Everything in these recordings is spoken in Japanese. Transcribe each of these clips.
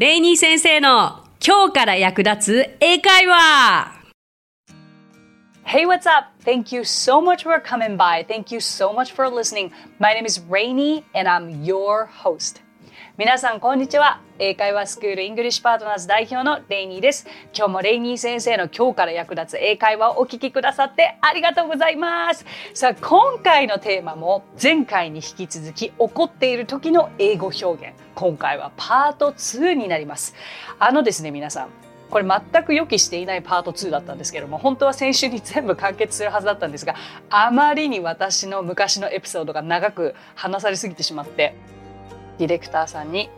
レイニー先生の今日から役立つ英会話 Hey, what's up? Thank you so much for coming by. Thank you so much for listening. My name is Rainy and I'm your host. 皆さん、こんにちは。英会話スクールイングリッシュパートナーズ代表のレイニーです。今日もレイニー先生の今日から役立つ英会話をお聞きくださってありがとうございます。さあ、今回のテーマも前回に引き続き怒っている時の英語表現。今回はパート2になります。あのですね、皆さん。これ全く予期していないパート2だったんですけども本当は先週に全部完結するはずだったんですがあまりに私の昔のエピソードが長く話されすぎてしまってディレクターさんに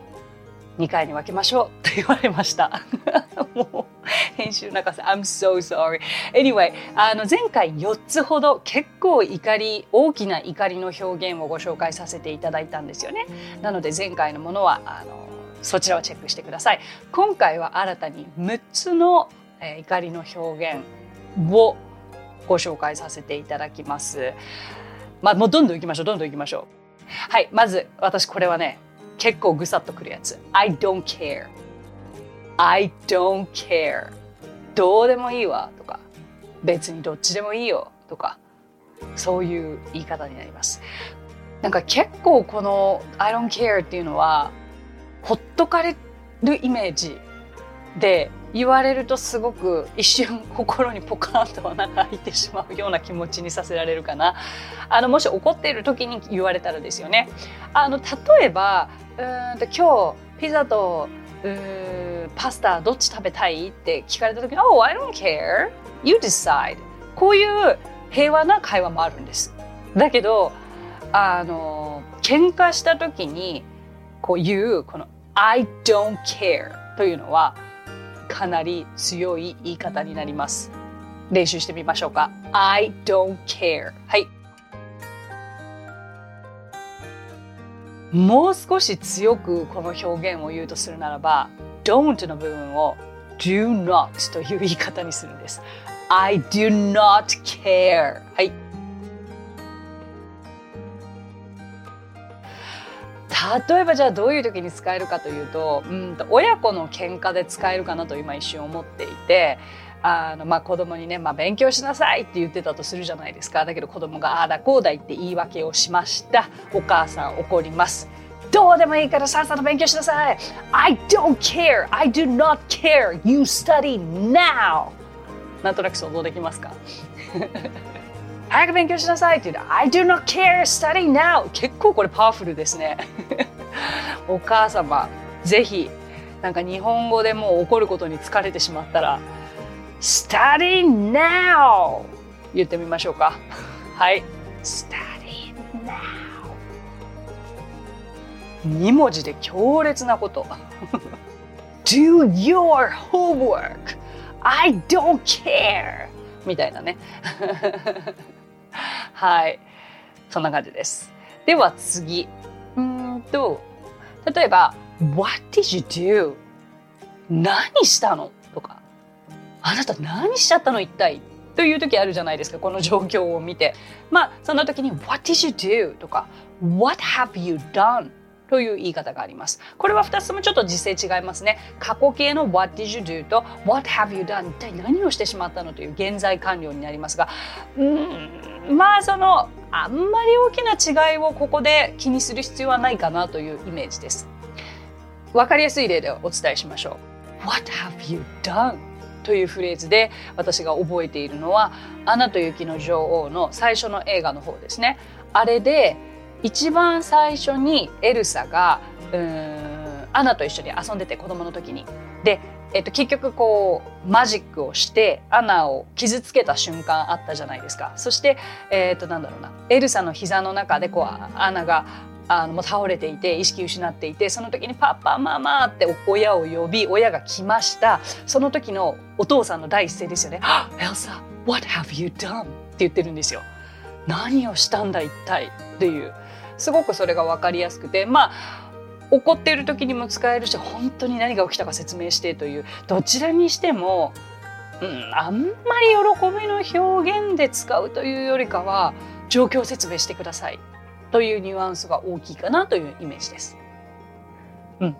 2回に分けましょう と言われました。もう編集泣かせ I'm so sorry. Anyway あの前回4つほど結構怒り大きな怒りの表現をご紹介させていただいたんですよね。なので前回のものはあのそちらをチェックしてください。今回は新たに6つの、えー、怒りの表現をご紹介させていただきます。まあもうどんどん行きましょうどんどん行きましょう。はいまず私これはね結構ぐさっとくるやつ。I don't care. I don't care. どうでもいいわとか、別にどっちでもいいよとか、そういう言い方になります。なんか結構この I don't care っていうのは、ほっとかれるイメージで言われるとすごく一瞬心にポカンと穴が開いてしまうような気持ちにさせられるかなあのもし怒っている時に言われたらですよねあの例えばうんと今日ピザとうパスタどっち食べたいって聞かれた時に「Oh, I don't care. You decide." こういう平和な会話もあるんです。だけどあの喧嘩した時にこう言うこの「I don't care」というのはかなり強い言い方になります。練習してみましょうか。I don't care。はい。もう少し強くこの表現を言うとするならば、don't の部分を do not という言い方にするんです。I do not care。はい。例えばじゃあどういう時に使えるかというとうんと親子の喧嘩で使えるかなと今一瞬思っていてあのまあ子供にね、まあ、勉強しなさいって言ってたとするじゃないですか。だけど子供がああだこうだ言って言い訳をしました。お母さん怒ります。どうでもいいからさっさと勉強しなさい。I don't care. I do not care. You study now. なんとなく想像できますか？早く勉強しなさいって言うと I do not care study now. 結構これパワフルですね。お母様ぜひなんか日本語でもう怒ることに疲れてしまったら study now. 言ってみましょうか。はい。study now. 2文字で強烈なこと。Do your homework. I don't care. みたいなね。はい。そんな感じです。では次。うんと例えば What did you do? 何したの？とか。あなた何しちゃったの一体？という時あるじゃないですかこの状況を見て。まあそんな時に What did you do? とか。What have you done? という言い方があります。これは2つもちょっと時勢違いますね。過去形の What did you do と What have you done 一体何をしてしまったのという現在完了になりますが、うんまあそのあんまり大きな違いをここで気にする必要はないかなというイメージです。わかりやすい例でお伝えしましょう。What have you done? というフレーズで私が覚えているのは「アナと雪の女王」の最初の映画の方ですね。あれで一番最初にエルサがうんアナと一緒に遊んでて子供の時に。で、えっと、結局こうマジックをしてアナを傷つけた瞬間あったじゃないですか。そして、えっと、なんだろうなエルサの膝の中でこうアナがあのもう倒れていて意識失っていてその時に「パパママ」って親を呼び親が来ましたその時のお父さんの第一声ですよね「エルサ What have you done?」って言ってるんですよ。何をしたんだ一体？っていうすごくそれが分かりやすくてまあ怒っている時にも使えるし本当に何が起きたか説明してというどちらにしても、うん、あんまり喜びの表現で使うというよりかは状況説明してくださいというニュアンスが大きいかなというイメージです。うん、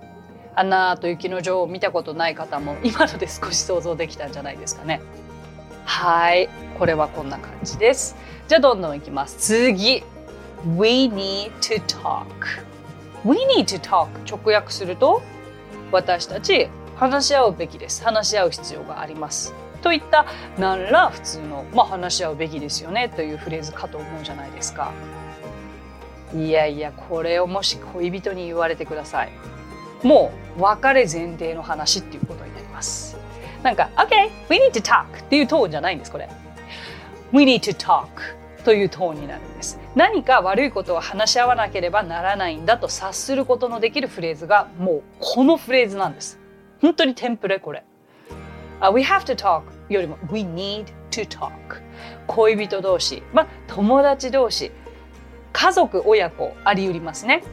アナと雪の女王を見たことない方も今ので少し想像できたんじゃないですかね。はい、これはこんな感じです。じゃあどんどんいきます。次。We need to talk. We need to talk 直訳すると私たち話し合うべきです。話し合う必要があります。といった何ら普通の、まあ、話し合うべきですよねというフレーズかと思うじゃないですか。いやいやこれをもし恋人に言われてください。もう別れ前提の話っていうことになります。なんか、OK, we need to talk っていうトーンじゃないんです、これ。We need to talk というトーンになるんです。何か悪いことを話し合わなければならないんだと察することのできるフレーズがもうこのフレーズなんです。本当にテンプレこれ。Uh, we have to talk よりも we need to talk 恋人同士、まあ、友達同士家族親子あり得りますね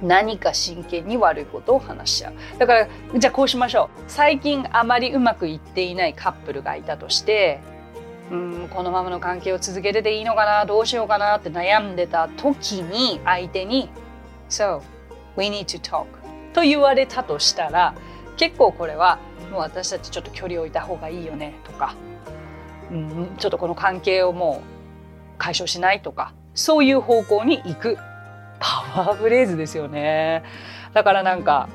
何か真剣に悪いことを話し合うだからじゃあこうしましょう最近あまりうまくいっていないカップルがいたとしてうんこのままの関係を続けてていいのかなどうしようかなって悩んでた時に相手に「So, we need to talk」と言われたとしたら結構これはもう私たちちょっと距離を置いた方がいいよねとか、うん、ちょっとこの関係をもう解消しないとかそういう方向に行くパワーフレーズですよね。だからなんか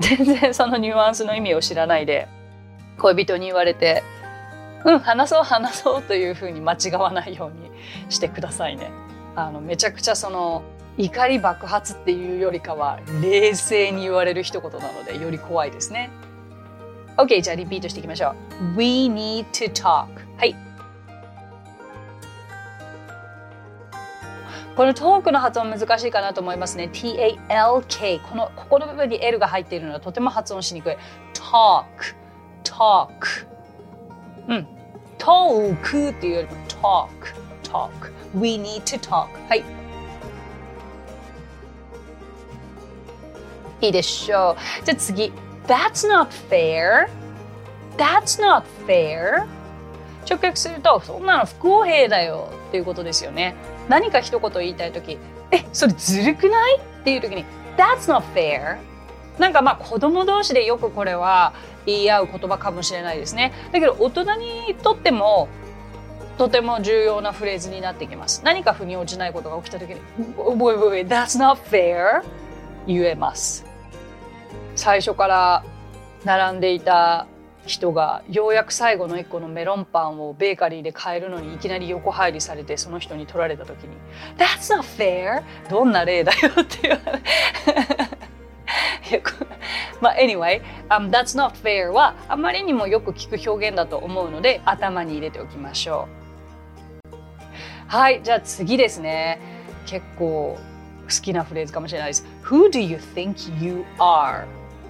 全然そのニュアンスの意味を知らないで恋人に言われて「うん話そう話そう」というふうに間違わないようにしてくださいね。あのめちゃくちゃその怒り爆発っていうよりかは冷静に言われる一言なのでより怖いですね。OK じゃあリピートしていきましょう。We need to talk はい。このトークの発音難しいかなと思いますね。T-A-L-K このここの部分に L が入っているのはとても発音しにくい。talk talk うん。talk っていうよりも talk talk. We need to talk. はい。いいでしょう。じゃあ次。That's not fair. That's not fair. 直訳するとそんなの不公平だよっていうことですよね。何か一言言いたいとき、え、それずるくない？っていうときに、That's not fair. なんかまあ子供同士でよくこれは言い合う言葉かもしれないですね。だけど大人にとってもとても重要なフレーズになってきます。何か腑に落ちないことが起きたときに、Wait, wait, wait, That's not fair 言えます。最初から並んでいた人がようやく最後の1個のメロンパンをベーカリーで買えるのにいきなり横入りされてその人に取られた時に「That's not fair!」どんな例だよって言われよく まあ anyway、um, That's not fair はあまりにもよく聞く表現だと思うので頭に入れておきましょうはいじゃあ次ですね結構好きなフレーズかもしれないです Who do you think you are?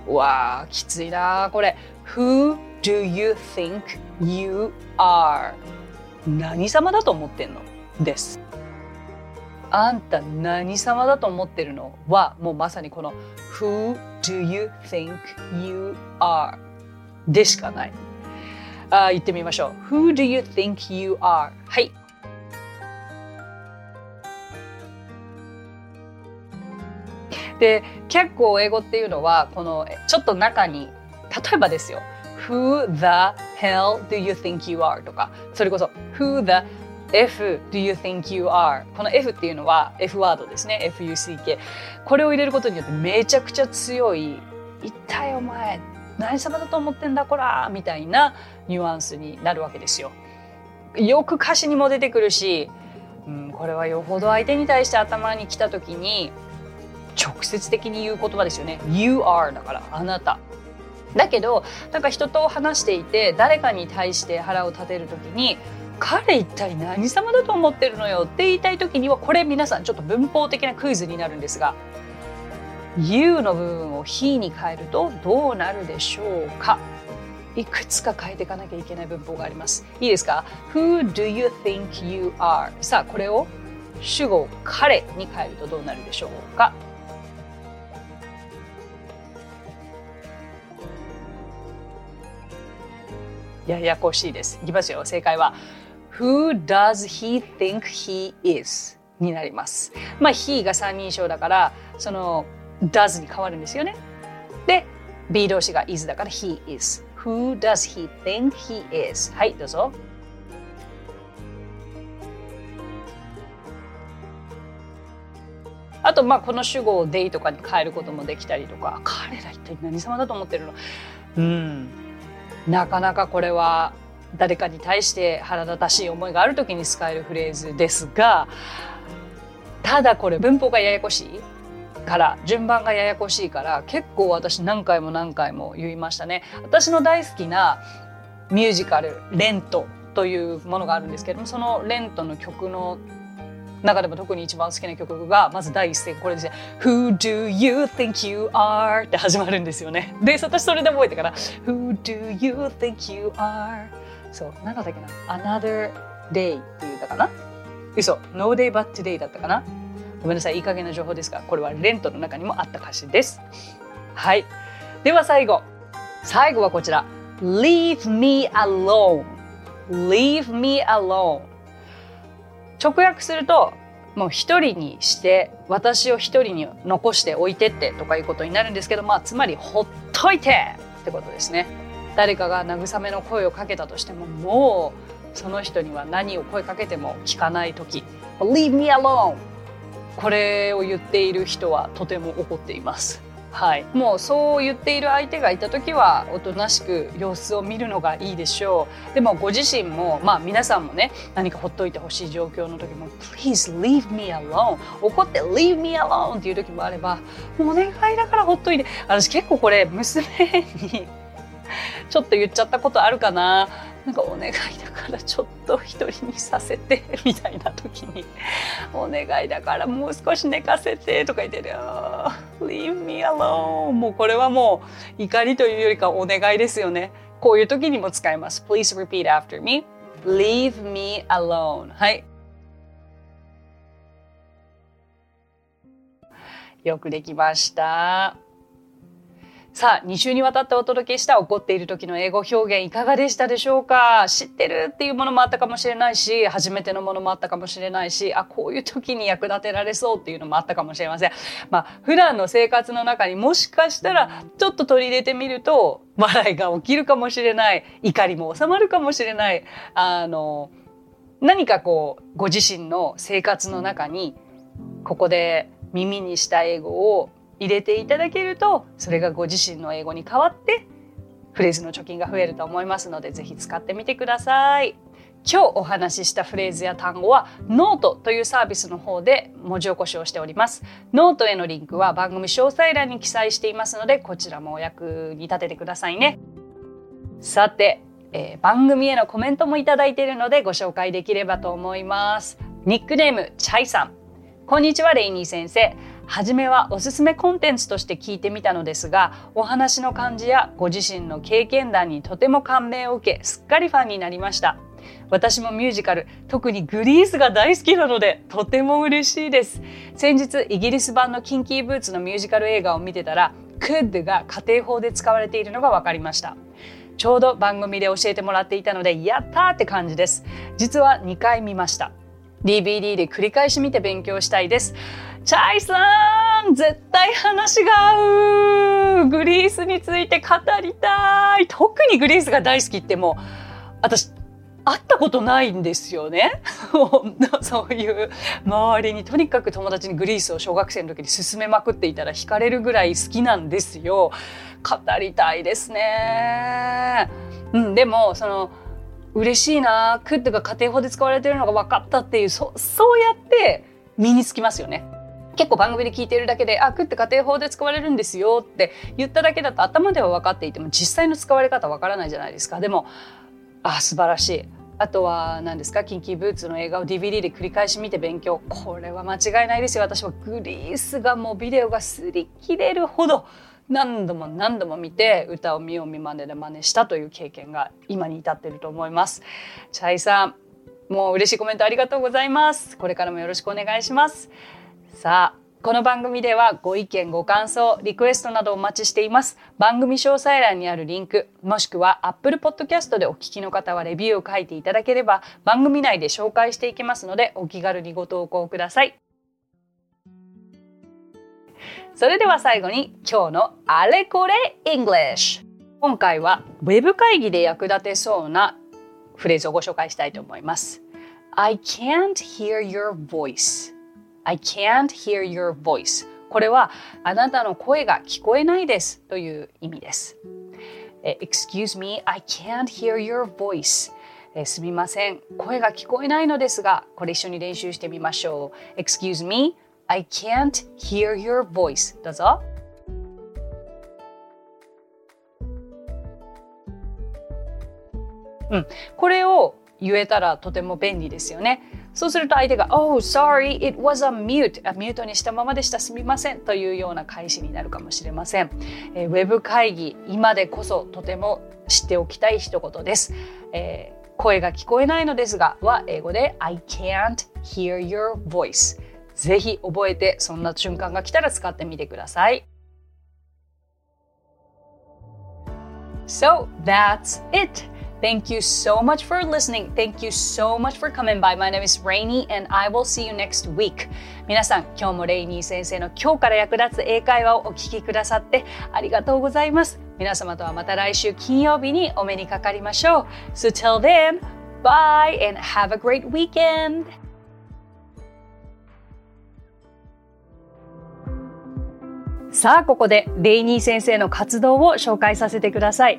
わあきついなこれ Who do you think you are? 何様だと思ってんの？です。あんた何様だと思ってるのはもうまさにこの Who do you think you are? でしかない。あ言ってみましょう。Who do you think you are? はい。で結構英語っていうのはこのちょっと中に例えばですよ Who the hell do you think you are? とかそれこそ Who the F do you think you are? この F っていうのは F ワードですね。FUCK これを入れることによってめちゃくちゃ強い一体お前何様だと思ってんだこらみたいなニュアンスになるわけですよ。よく歌詞にも出てくるし、うん、これはよほど相手に対して頭に来た時に直接的に言う言葉ですよね。You are だからあなた。だけどなんか人と話していて誰かに対して腹を立てる時に彼一体何様だと思ってるのよって言いたい時にはこれ皆さんちょっと文法的なクイズになるんですが You の部分を He に変えるとどうなるでしょうか？いくつか変えていかなきゃいけない文法がありますいいですか？Who do you think you are? さあこれを主語彼に変えるとどうなるでしょうか？ややこしいです。いきますよ。正解は Who does he think he is? になります。まあ he が三人称だからその does に変わるんですよね。で B 動詞が is だから he is Who does he think he is? はい、どうぞ。あと、まあ、この主語を they とかに変えることもできたりとか、彼ら一体何様だと思ってるの？うん。なかなかこれは誰かに対して腹立たしい思いがある時に使えるフレーズですが、ただこれ文法がややこしい。から順番がややこしいから結構私何回も何回も言いましたね私の大好きなミュージカル「レント」というものがあるんですけどもそのレントの曲の中でも特に一番好きな曲がまず第一声これですね「Who do you think you are?」って始まるんですよねで私それで覚えてから「Who do you think you are?」そう何だったっけな「Another Day」って言ったかな？嘘「No Day But Today」だったかな？ごめんなさいいい加減な情報ですがこれはレントの中にもあった歌詞です。はい。では最後。最後はこちら。Leave me alone Leave me alone 直訳するともう一人にして私を一人に残しておいてってとかいうことになるんですけどまあつまりほっといてってことですね。誰かが慰めの声をかけたとしてももうその人には何を声かけても聞かない時。Leave me alone. これを言っている人はとても怒っています。はい、もうそう言っている相手がいた時はおとなしく様子を見るのがいいでしょう。でもご自身もまあ皆さんもね何かほっといてほしい状況の時も「Please leave me alone」怒って「Leave me alone」っていう時もあれば「もうお願いだからほっといて」私結構これ娘に ちょっと言っちゃったことあるかな。なんかお願いだからちょっと一人にさせてみたいな時に。お願いだからもう少し寝かせてとか言ってる Leave me alone もうこれはもう怒りというよりかお願いですよね。こういう時にも使えます。Please repeat after me. Leave me alone はい。よくできました。さあ、2週にわたってお届けした怒っている時の英語表現いかがでしたでしょうか？知ってるっていうものもあったかもしれないし、初めてのものもあったかもしれないし、あ、こういう時に役立てられそうっていうのもあったかもしれません。まあ、普段の生活の中にもしかしたらちょっと取り入れてみると、笑いが起きるかもしれない、怒りも収まるかもしれない、あの、何かこう、ご自身の生活の中に、ここで耳にした英語を入れていただけるとそれがご自身の英語に変わってフレーズの貯金が増えると思いますのでぜひ使ってみてください。今日お話ししたフレーズや単語はノートというサービスの方で文字起こしをしております。ノートへのリンクは番組詳細欄に記載していますのでこちらもお役に立ててくださいね。さて、えー、番組へのコメントもいただいているのでご紹介できればと思います。ニックネームチャイさん。こんにちはレイニー先生。初めはおすすめコンテンツとして聞いてみたのですがお話の感じやご自身の経験談にとても感銘を受けすっかりファンになりました。私もミュージカル特にグリースが大好きなのでとても嬉しいです。先日イギリス版のキンキーブーツのミュージカル映画を見てたら could が家庭法で使われているのが分かりました。ちょうど番組で教えてもらっていたのでやったーって感じです。実は2回見ました。DVD で繰り返し見て勉強したいです。チャイさん絶対話が合う。グリースについて語りたい。特にグリースが大好きってもう私会ったことないんですよね。そういう周りにとにかく友達にグリースを小学生の時に勧めまくっていたら惹かれるぐらい好きなんですよ。語りたいですね。うんでもその嬉しいなクッドが家庭法で使われてるのが分かったっていうそそうやって身につきますよね。結構番組で聞いているだけで「あ食って家庭法で使われるんですよ」って言っただけだと頭では分かっていても実際の使われ方わからないじゃないですか。でもあ素晴らしい。あとは何ですかキンキーブーツの映画を DVD で繰り返し見て勉強。これは間違いないですよ。私はグリースがもうビデオが擦り切れるほど何度も何度も見て歌を見よう見まねで真似したという経験が今に至っていると思います。チャイさんもう嬉しいコメントありがとうございます。これからもよろしくお願いします。さあこの番組ではご意見ご感想リクエストなどお待ちしています。番組詳細欄にあるリンクもしくは Apple Podcast でお聞きの方はレビューを書いていただければ番組内で紹介していきますのでお気軽にご投稿ください。それでは最後に今日のあれこれ English 今回はウェブ会議で役立てそうなフレーズをご紹介したいと思います。I can't hear your voice I can't hear your voice. これはあなたの声が聞こえないですという意味です。Excuse me, I can't hear your voice. えすみません。声が聞こえないのですがこれ一緒に練習してみましょう。Excuse me, I can't hear your voice. どうぞ。うん、これを言えたらとても便利ですよね。そうすると相手が「Oh, sorry, it was a mute」ミュートにしたままでしたすみませんというような返しになるかもしれません。えー、ウェブ会議今でこそとても知っておきたい一言です。えー、声が聞こえないのですがは英語で I can't hear your voice ぜひ覚えてそんな瞬間が来たら使ってみてください。So that's it. Thank you so much for listening. Thank you so much for coming by. My name is Rainy and I will see you next week. 皆さん、今日もレイニー先生の今日から役立つ英会話をお聞きくださってありがとうございます。皆様とはまた来週金曜日にお目にかかりましょう。So till then, bye and have a great weekend! さあ、ここでレイニー先生の活動を紹介させてください。